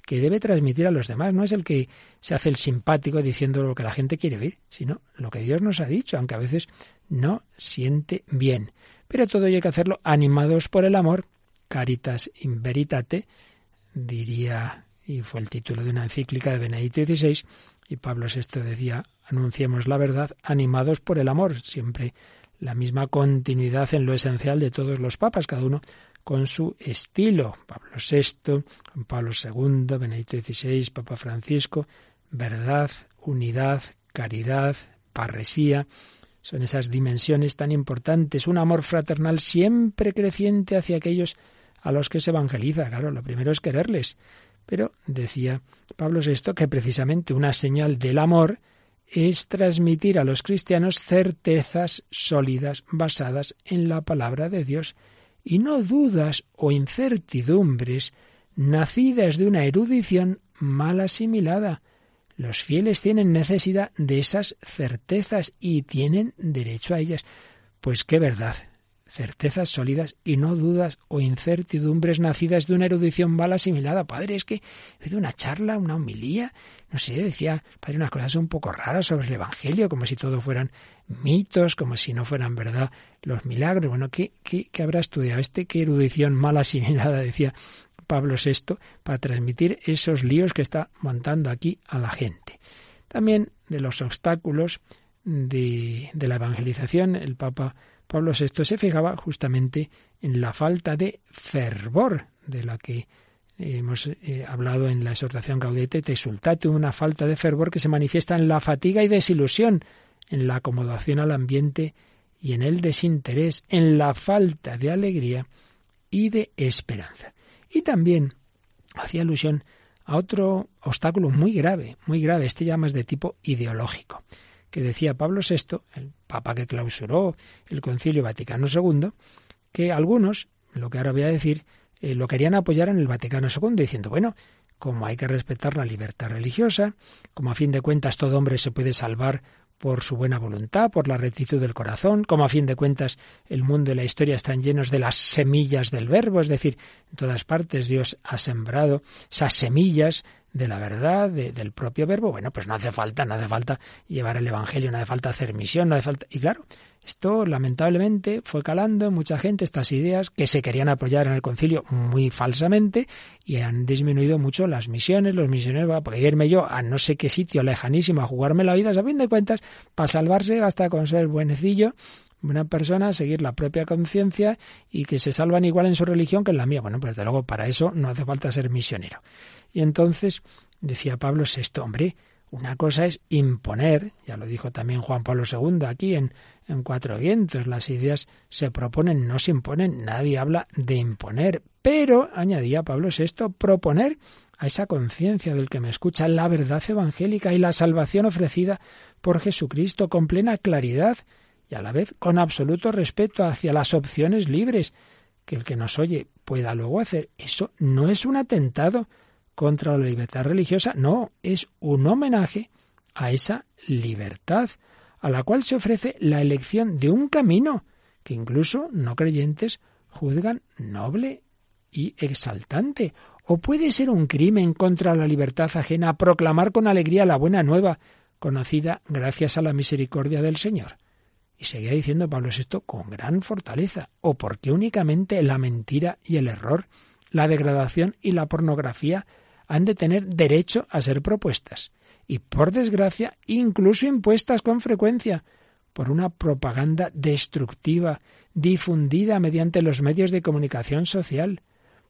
que debe transmitir a los demás. No es el que se hace el simpático diciendo lo que la gente quiere oír, sino lo que Dios nos ha dicho, aunque a veces no siente bien. Pero todo hay que hacerlo animados por el amor, caritas in veritate, diría, y fue el título de una encíclica de Benedicto XVI, y Pablo VI decía, anunciemos la verdad animados por el amor, siempre la misma continuidad en lo esencial de todos los papas, cada uno con su estilo. Pablo VI, Pablo II, Benedicto XVI, Papa Francisco, verdad, unidad, caridad, parresía, son esas dimensiones tan importantes, un amor fraternal siempre creciente hacia aquellos a los que se evangeliza. Claro, lo primero es quererles. Pero decía Pablo VI que precisamente una señal del amor es transmitir a los cristianos certezas sólidas basadas en la palabra de Dios y no dudas o incertidumbres nacidas de una erudición mal asimilada. Los fieles tienen necesidad de esas certezas y tienen derecho a ellas. Pues qué verdad, certezas sólidas y no dudas o incertidumbres nacidas de una erudición mal asimilada. Padre, es que he oído una charla, una homilía, no sé, decía, padre, unas cosas un poco raras sobre el Evangelio, como si todo fueran mitos, como si no fueran verdad los milagros. Bueno, ¿qué, qué, qué habrá estudiado este? ¿Qué erudición mal asimilada decía Pablo VI para transmitir esos líos que está montando aquí a la gente? También de los obstáculos de, de la evangelización, el Papa Pablo VI se fijaba justamente en la falta de fervor de la que hemos eh, hablado en la exhortación Gaudete te una falta de fervor que se manifiesta en la fatiga y desilusión, en la acomodación al ambiente y en el desinterés, en la falta de alegría y de esperanza. Y también hacía alusión a otro obstáculo muy grave, muy grave, este ya más de tipo ideológico que decía Pablo VI, el papa que clausuró el Concilio Vaticano II, que algunos, lo que ahora voy a decir, eh, lo querían apoyar en el Vaticano II, diciendo, bueno, como hay que respetar la libertad religiosa, como a fin de cuentas todo hombre se puede salvar por su buena voluntad, por la rectitud del corazón, como a fin de cuentas el mundo y la historia están llenos de las semillas del verbo, es decir, en todas partes Dios ha sembrado esas semillas de la verdad, del propio verbo, bueno, pues no hace falta, no hace falta llevar el Evangelio, no hace falta hacer misión, no hace falta... Y claro, esto lamentablemente fue calando en mucha gente estas ideas que se querían apoyar en el concilio muy falsamente y han disminuido mucho las misiones, los misioneros, porque irme yo a no sé qué sitio lejanísimo a jugarme la vida, a fin de cuentas, para salvarse hasta con ser buenecillo, buena persona, seguir la propia conciencia y que se salvan igual en su religión que en la mía. Bueno, pues desde luego para eso no hace falta ser misionero. Y entonces decía Pablo VI, hombre, una cosa es imponer, ya lo dijo también Juan Pablo II aquí en, Cuatro Vientos, las ideas se proponen, no se imponen, nadie habla de imponer, pero, añadía Pablo VI, proponer a esa conciencia del que me escucha la verdad evangélica y la salvación ofrecida por Jesucristo con plena claridad y a la vez con absoluto respeto hacia las opciones libres que el que nos oye pueda luego hacer. Eso no es un atentado contra la libertad religiosa, no, es un homenaje a esa libertad, a la cual se ofrece la elección de un camino que incluso no creyentes juzgan noble y exaltante. O puede ser un crimen contra la libertad ajena proclamar con alegría la buena nueva, conocida gracias a la misericordia del Señor. Y seguía diciendo Pablo VI con gran fortaleza. ¿O porque únicamente la mentira y el error, la degradación y la pornografía han de tener derecho a ser propuestas? Y por desgracia, incluso impuestas con frecuencia por una propaganda destructiva difundida mediante los medios de comunicación social,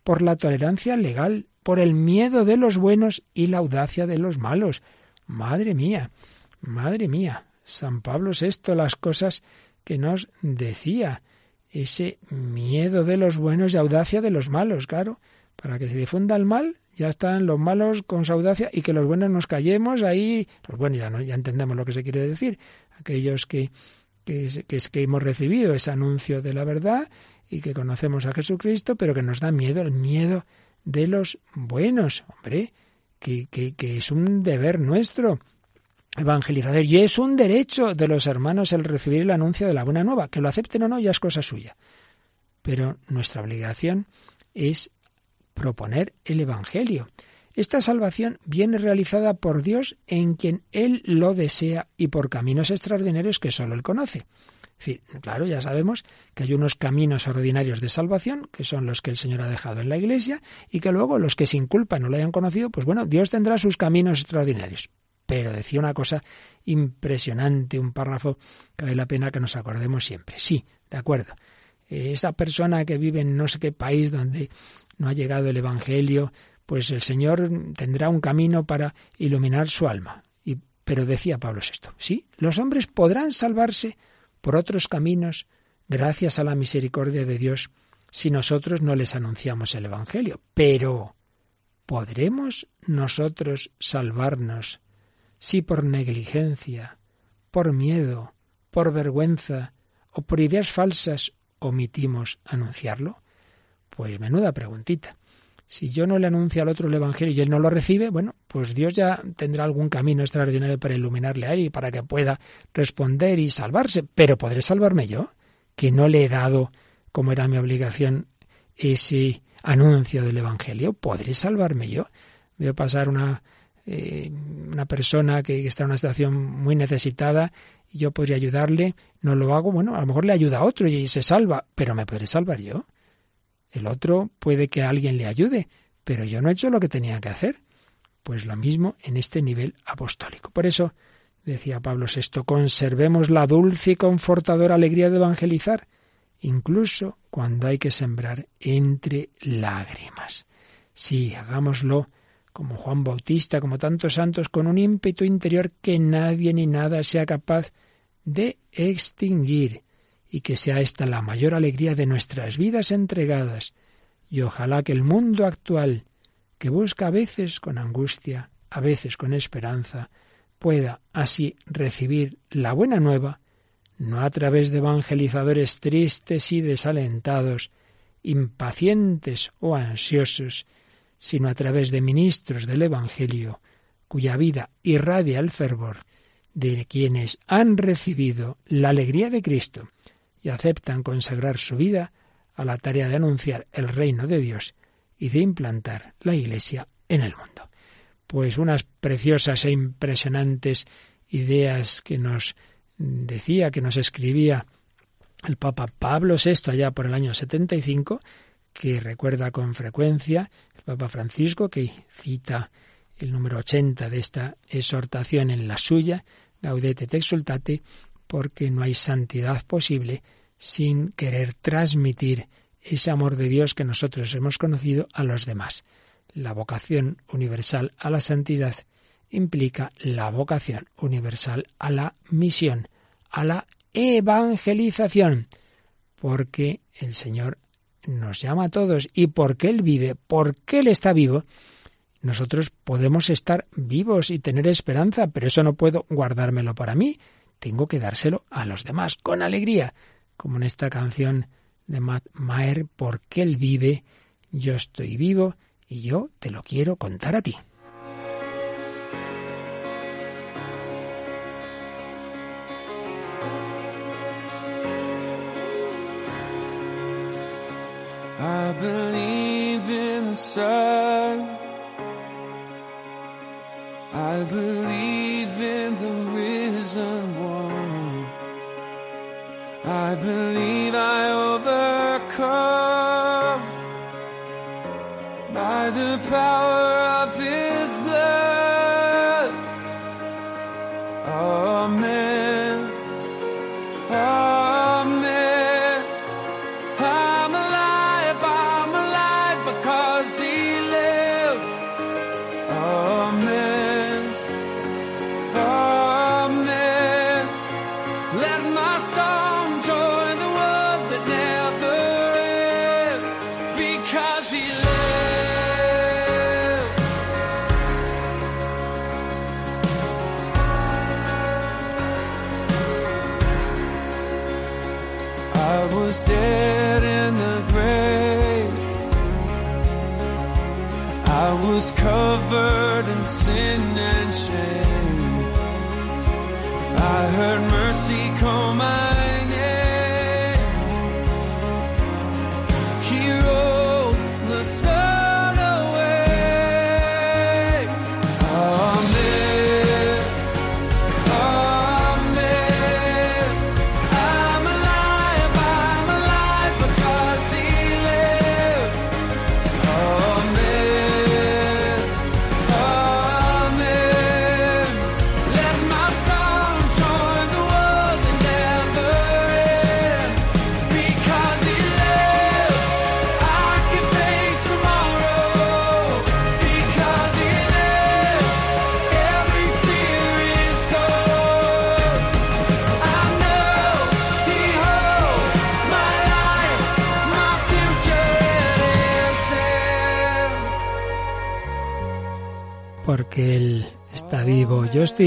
por la tolerancia legal, por el miedo de los buenos y la audacia de los malos. Madre mía, madre mía, San Pablo VI, las cosas que nos decía, ese miedo de los buenos y audacia de los malos, claro, para que se difunda el mal, ya están los malos con su audacia y que los buenos nos callemos ahí, los buenos ya, no, ya entendemos lo que se quiere decir, aquellos que, que, que, que hemos recibido ese anuncio de la verdad y que conocemos a Jesucristo, pero que nos da miedo, el miedo de los buenos, hombre, que, que, que es un deber nuestro evangelizador y es un derecho de los hermanos el recibir el anuncio de la buena nueva, que lo acepten o no ya es cosa suya. Pero nuestra obligación es proponer el Evangelio. Esta salvación viene realizada por Dios en quien Él lo desea y por caminos extraordinarios que sólo Él conoce. Es decir, claro, ya sabemos que hay unos caminos ordinarios de salvación, que son los que el Señor ha dejado en la Iglesia, y que luego los que sin culpa no lo hayan conocido, pues bueno, Dios tendrá sus caminos extraordinarios. Pero decía una cosa impresionante, un párrafo que vale la pena que nos acordemos siempre. Sí, de acuerdo. Esa persona que vive en no sé qué país donde no ha llegado el Evangelio, pues el Señor tendrá un camino para iluminar su alma. Pero decía Pablo VI, sí, los hombres podrán salvarse por otros caminos gracias a la misericordia de Dios si nosotros no les anunciamos el Evangelio. Pero, ¿podremos nosotros salvarnos si por negligencia, por miedo, por vergüenza o por ideas falsas omitimos anunciarlo? Pues menuda preguntita. Si yo no le anuncio al otro el Evangelio y él no lo recibe, bueno, pues Dios ya tendrá algún camino extraordinario para iluminarle a él y para que pueda responder y salvarse. Pero ¿podré salvarme yo? Que no le he dado, como era mi obligación, ese anuncio del Evangelio. ¿Podré salvarme yo? Veo pasar una, eh, una persona que está en una situación muy necesitada y yo podría ayudarle, no lo hago, bueno, a lo mejor le ayuda a otro y se salva, pero ¿me podré salvar yo? El otro puede que alguien le ayude, pero yo no he hecho lo que tenía que hacer. Pues lo mismo en este nivel apostólico. Por eso, decía Pablo VI, conservemos la dulce y confortadora alegría de evangelizar, incluso cuando hay que sembrar entre lágrimas. Sí, hagámoslo como Juan Bautista, como tantos santos, con un ímpetu interior que nadie ni nada sea capaz de extinguir y que sea esta la mayor alegría de nuestras vidas entregadas, y ojalá que el mundo actual, que busca a veces con angustia, a veces con esperanza, pueda así recibir la buena nueva, no a través de evangelizadores tristes y desalentados, impacientes o ansiosos, sino a través de ministros del Evangelio, cuya vida irradia el fervor de quienes han recibido la alegría de Cristo y aceptan consagrar su vida a la tarea de anunciar el reino de Dios y de implantar la Iglesia en el mundo. Pues unas preciosas e impresionantes ideas que nos decía, que nos escribía el Papa Pablo VI allá por el año 75, que recuerda con frecuencia el Papa Francisco, que cita el número 80 de esta exhortación en la suya, Gaudete te exultate, porque no hay santidad posible sin querer transmitir ese amor de Dios que nosotros hemos conocido a los demás. La vocación universal a la santidad implica la vocación universal a la misión, a la evangelización, porque el Señor nos llama a todos y porque Él vive, porque Él está vivo, nosotros podemos estar vivos y tener esperanza, pero eso no puedo guardármelo para mí, tengo que dárselo a los demás con alegría, como en esta canción de Matt Maher, porque Él vive, yo estoy vivo y yo te lo quiero contar a ti. I believe I overcome by the power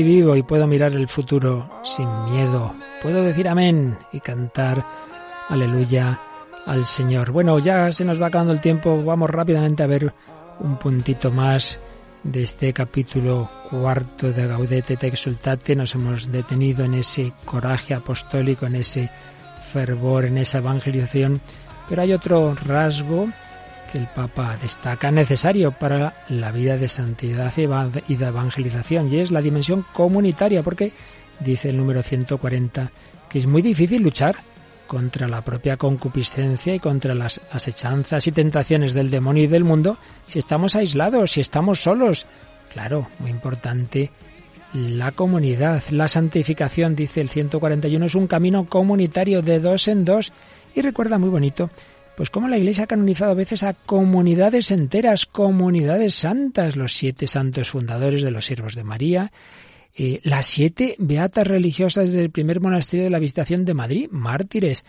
vivo y puedo mirar el futuro sin miedo. Puedo decir amén y cantar aleluya al Señor. Bueno, ya se nos va acabando el tiempo. Vamos rápidamente a ver un puntito más de este capítulo cuarto de Gaudete te exultate. Nos hemos detenido en ese coraje apostólico, en ese fervor, en esa evangelización. Pero hay otro rasgo el Papa destaca necesario para la vida de santidad y de evangelización, y es la dimensión comunitaria, porque dice el número 140 que es muy difícil luchar contra la propia concupiscencia y contra las asechanzas y tentaciones del demonio y del mundo si estamos aislados, si estamos solos. Claro, muy importante la comunidad, la santificación, dice el 141, es un camino comunitario de dos en dos. Y recuerda muy bonito pues como la Iglesia ha canonizado a veces a comunidades enteras, comunidades santas, los siete santos fundadores de los siervos de María, eh, las siete beatas religiosas del primer monasterio de la Visitación de Madrid, mártires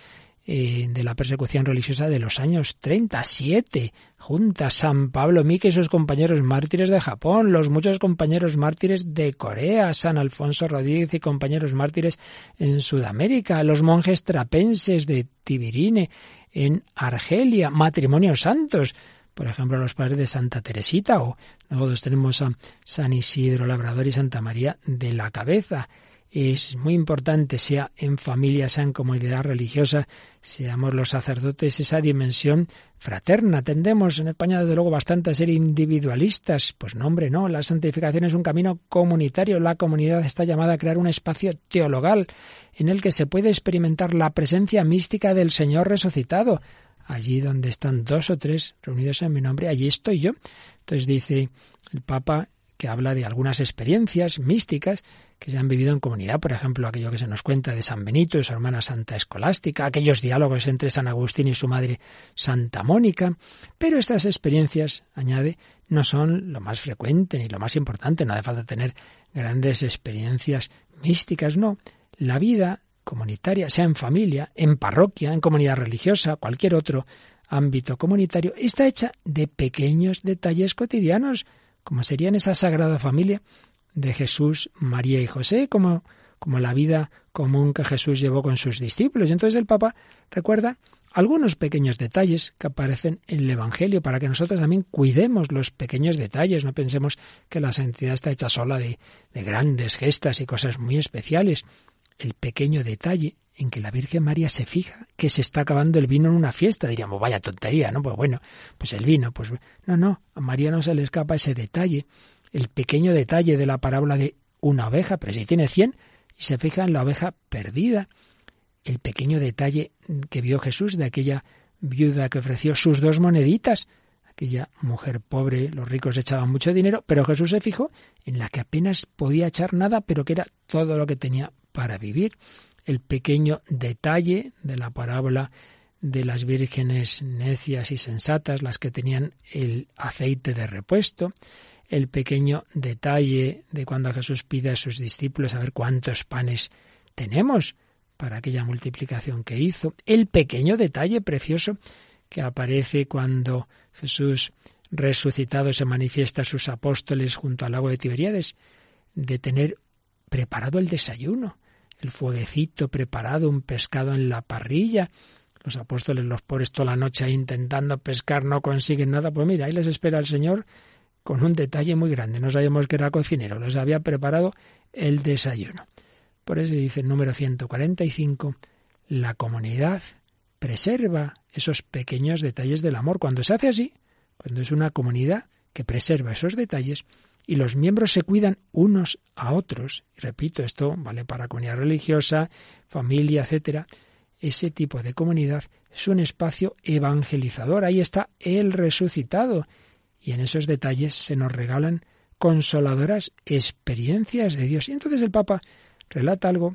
eh, de la persecución religiosa de los años 37, juntas San Pablo Mique y sus compañeros mártires de Japón, los muchos compañeros mártires de Corea, San Alfonso Rodríguez y compañeros mártires en Sudamérica, los monjes trapenses de Tibirine, en Argelia, matrimonios santos, por ejemplo, los padres de Santa Teresita, o nosotros tenemos a San Isidro Labrador y Santa María de la Cabeza. Es muy importante, sea en familia, sea en comunidad religiosa, seamos los sacerdotes, esa dimensión fraterna. Tendemos en España, desde luego, bastante a ser individualistas. Pues no, hombre, no. La santificación es un camino comunitario. La comunidad está llamada a crear un espacio teologal en el que se puede experimentar la presencia mística del Señor resucitado. Allí donde están dos o tres reunidos en mi nombre, allí estoy yo. Entonces dice el Papa habla de algunas experiencias místicas que se han vivido en comunidad, por ejemplo, aquello que se nos cuenta de San Benito y su hermana Santa Escolástica, aquellos diálogos entre San Agustín y su madre Santa Mónica, pero estas experiencias, añade, no son lo más frecuente ni lo más importante, no hace falta tener grandes experiencias místicas, no. La vida comunitaria, sea en familia, en parroquia, en comunidad religiosa, cualquier otro ámbito comunitario, está hecha de pequeños detalles cotidianos, como serían esa sagrada familia de Jesús, María y José, como, la vida común que Jesús llevó con sus discípulos. Y entonces el Papa recuerda algunos pequeños detalles que aparecen en el Evangelio para que nosotros también cuidemos los pequeños detalles. No pensemos que la santidad está hecha sola de, de grandes gestas y cosas muy especiales. El pequeño detalle en que la Virgen María se fija que se está acabando el vino en una fiesta. Diríamos, vaya tontería, ¿no? Pues bueno, pues el vino, pues no, no, a María no se le escapa ese detalle, el pequeño detalle de la parábola de una oveja, pero si tiene cien y se fija en la oveja perdida, el pequeño detalle que vio Jesús de aquella viuda que ofreció sus dos moneditas, aquella mujer pobre, los ricos echaban mucho dinero, pero Jesús se fijó en la que apenas podía echar nada, pero que era todo lo que tenía para vivir el pequeño detalle de la parábola de las vírgenes necias y sensatas, las que tenían el aceite de repuesto, el pequeño detalle de cuando Jesús pide a sus discípulos a ver cuántos panes tenemos para aquella multiplicación que hizo, el pequeño detalle precioso que aparece cuando Jesús resucitado se manifiesta a sus apóstoles junto al lago de Tiberíades, de tener preparado el desayuno, el fueguecito preparado, un pescado en la parrilla. Los apóstoles, los pobres, toda la noche ahí intentando pescar, no consiguen nada. Pues mira, ahí les espera el Señor con un detalle muy grande. No sabíamos que era cocinero, les había preparado el desayuno. Por eso dice el número 145, la comunidad preserva esos pequeños detalles del amor. Cuando se hace así, cuando es una comunidad que preserva esos detalles, y los miembros se cuidan unos a otros. Y repito, esto vale para comunidad religiosa, familia, etcétera. Ese tipo de comunidad es un espacio evangelizador. Ahí está el resucitado. Y en esos detalles se nos regalan consoladoras experiencias de Dios. Y entonces el Papa relata algo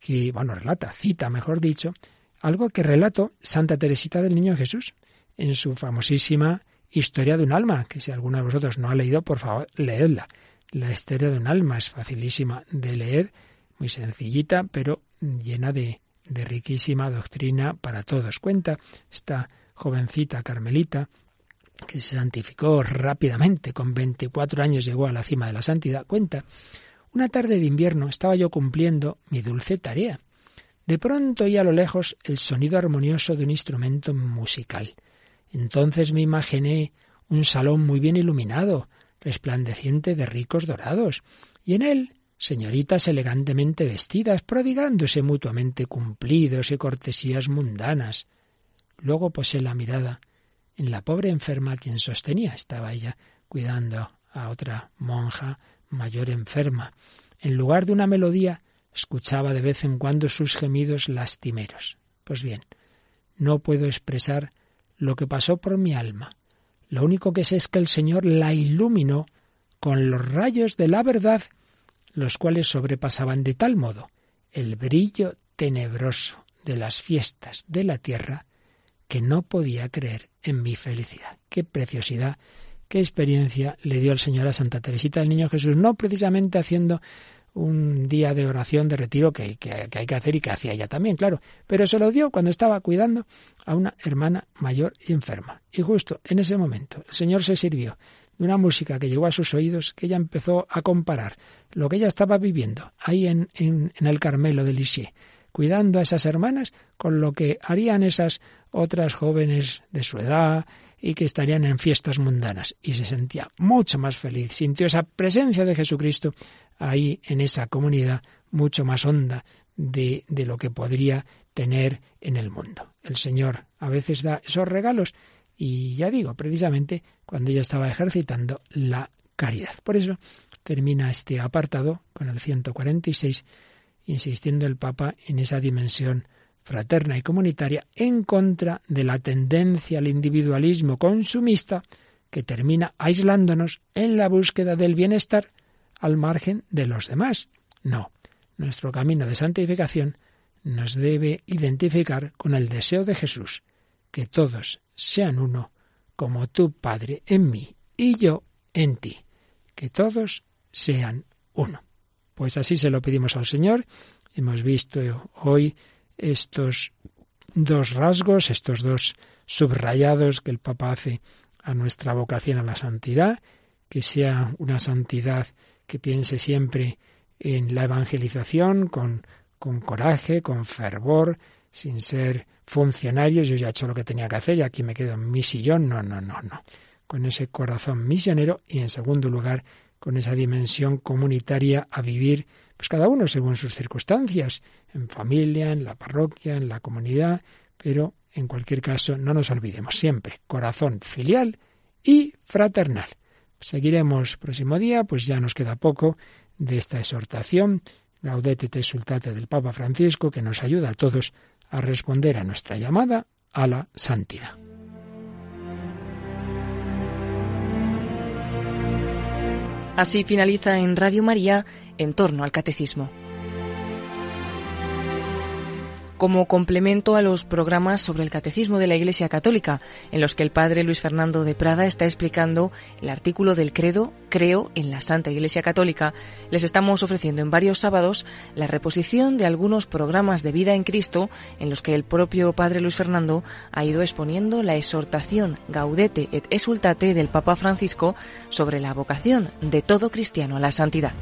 que, bueno, relata, cita, mejor dicho, algo que relató Santa Teresita del Niño Jesús en su famosísima Historia de un alma, que si alguno de vosotros no ha leído, por favor, leedla. La historia de un alma es facilísima de leer, muy sencillita, pero llena de, de riquísima doctrina para todos. Cuenta esta jovencita carmelita que se santificó rápidamente, con 24 años llegó a la cima de la santidad. Cuenta, una tarde de invierno estaba yo cumpliendo mi dulce tarea. De pronto oí a lo lejos el sonido armonioso de un instrumento musical. Entonces me imaginé un salón muy bien iluminado, resplandeciente de ricos dorados, y en él señoritas elegantemente vestidas, prodigándose mutuamente cumplidos y cortesías mundanas. Luego posé la mirada en la pobre enferma quien sostenía. Estaba ella cuidando a otra monja mayor enferma. En lugar de una melodía, escuchaba de vez en cuando sus gemidos lastimeros. Pues bien, no puedo expresar lo que pasó por mi alma. Lo único que sé es que el Señor la iluminó con los rayos de la verdad, los cuales sobrepasaban de tal modo el brillo tenebroso de las fiestas de la tierra, que no podía creer en mi felicidad. Qué preciosidad, qué experiencia le dio el Señor a Santa Teresita del Niño Jesús, no precisamente haciendo un día de oración, de retiro que, que, hay que hacer y que hacía ella también, claro. Pero se lo dio cuando estaba cuidando a una hermana mayor y enferma. Y justo en ese momento el Señor se sirvió de una música que llegó a sus oídos que ella empezó a comparar lo que ella estaba viviendo ahí en, en, el Carmelo de Lisieux, cuidando a esas hermanas con lo que harían esas otras jóvenes de su edad y que estarían en fiestas mundanas. Y se sentía mucho más feliz, sintió esa presencia de Jesucristo ahí en esa comunidad mucho más honda de, de lo que podría tener en el mundo. El Señor a veces da esos regalos y ya digo, precisamente cuando ella estaba ejercitando la caridad. Por eso termina este apartado con el 146, insistiendo el Papa en esa dimensión fraterna y comunitaria en contra de la tendencia al individualismo consumista que termina aislándonos en la búsqueda del bienestar al margen de los demás. No, nuestro camino de santificación nos debe identificar con el deseo de Jesús, que todos sean uno, como tú, Padre, en mí y yo en ti, que todos sean uno. Pues así se lo pedimos al Señor. Hemos visto hoy estos dos rasgos, estos dos subrayados que el Papa hace a nuestra vocación a la santidad, que sea una santidad que piense siempre en la evangelización con, con coraje, con fervor, sin ser funcionarios, yo ya he hecho lo que tenía que hacer y aquí me quedo en mi sillón. No, no, no, no. Con ese corazón misionero y en segundo lugar con esa dimensión comunitaria a vivir, pues cada uno según sus circunstancias, en familia, en la parroquia, en la comunidad, pero en cualquier caso no nos olvidemos siempre, corazón filial y fraternal. Seguiremos próximo día, pues ya nos queda poco de esta exhortación, Gaudete te sultate del Papa Francisco, que nos ayuda a todos a responder a nuestra llamada a la santidad. Así finaliza en Radio María en torno al catecismo. Como complemento a los programas sobre el catecismo de la Iglesia Católica, en los que el padre Luis Fernando de Prada está explicando el artículo del credo Creo en la Santa Iglesia Católica, les estamos ofreciendo en varios sábados la reposición de algunos programas de vida en Cristo en los que el propio padre Luis Fernando ha ido exponiendo la exhortación Gaudete et Exultate del Papa Francisco sobre la vocación de todo cristiano a la santidad.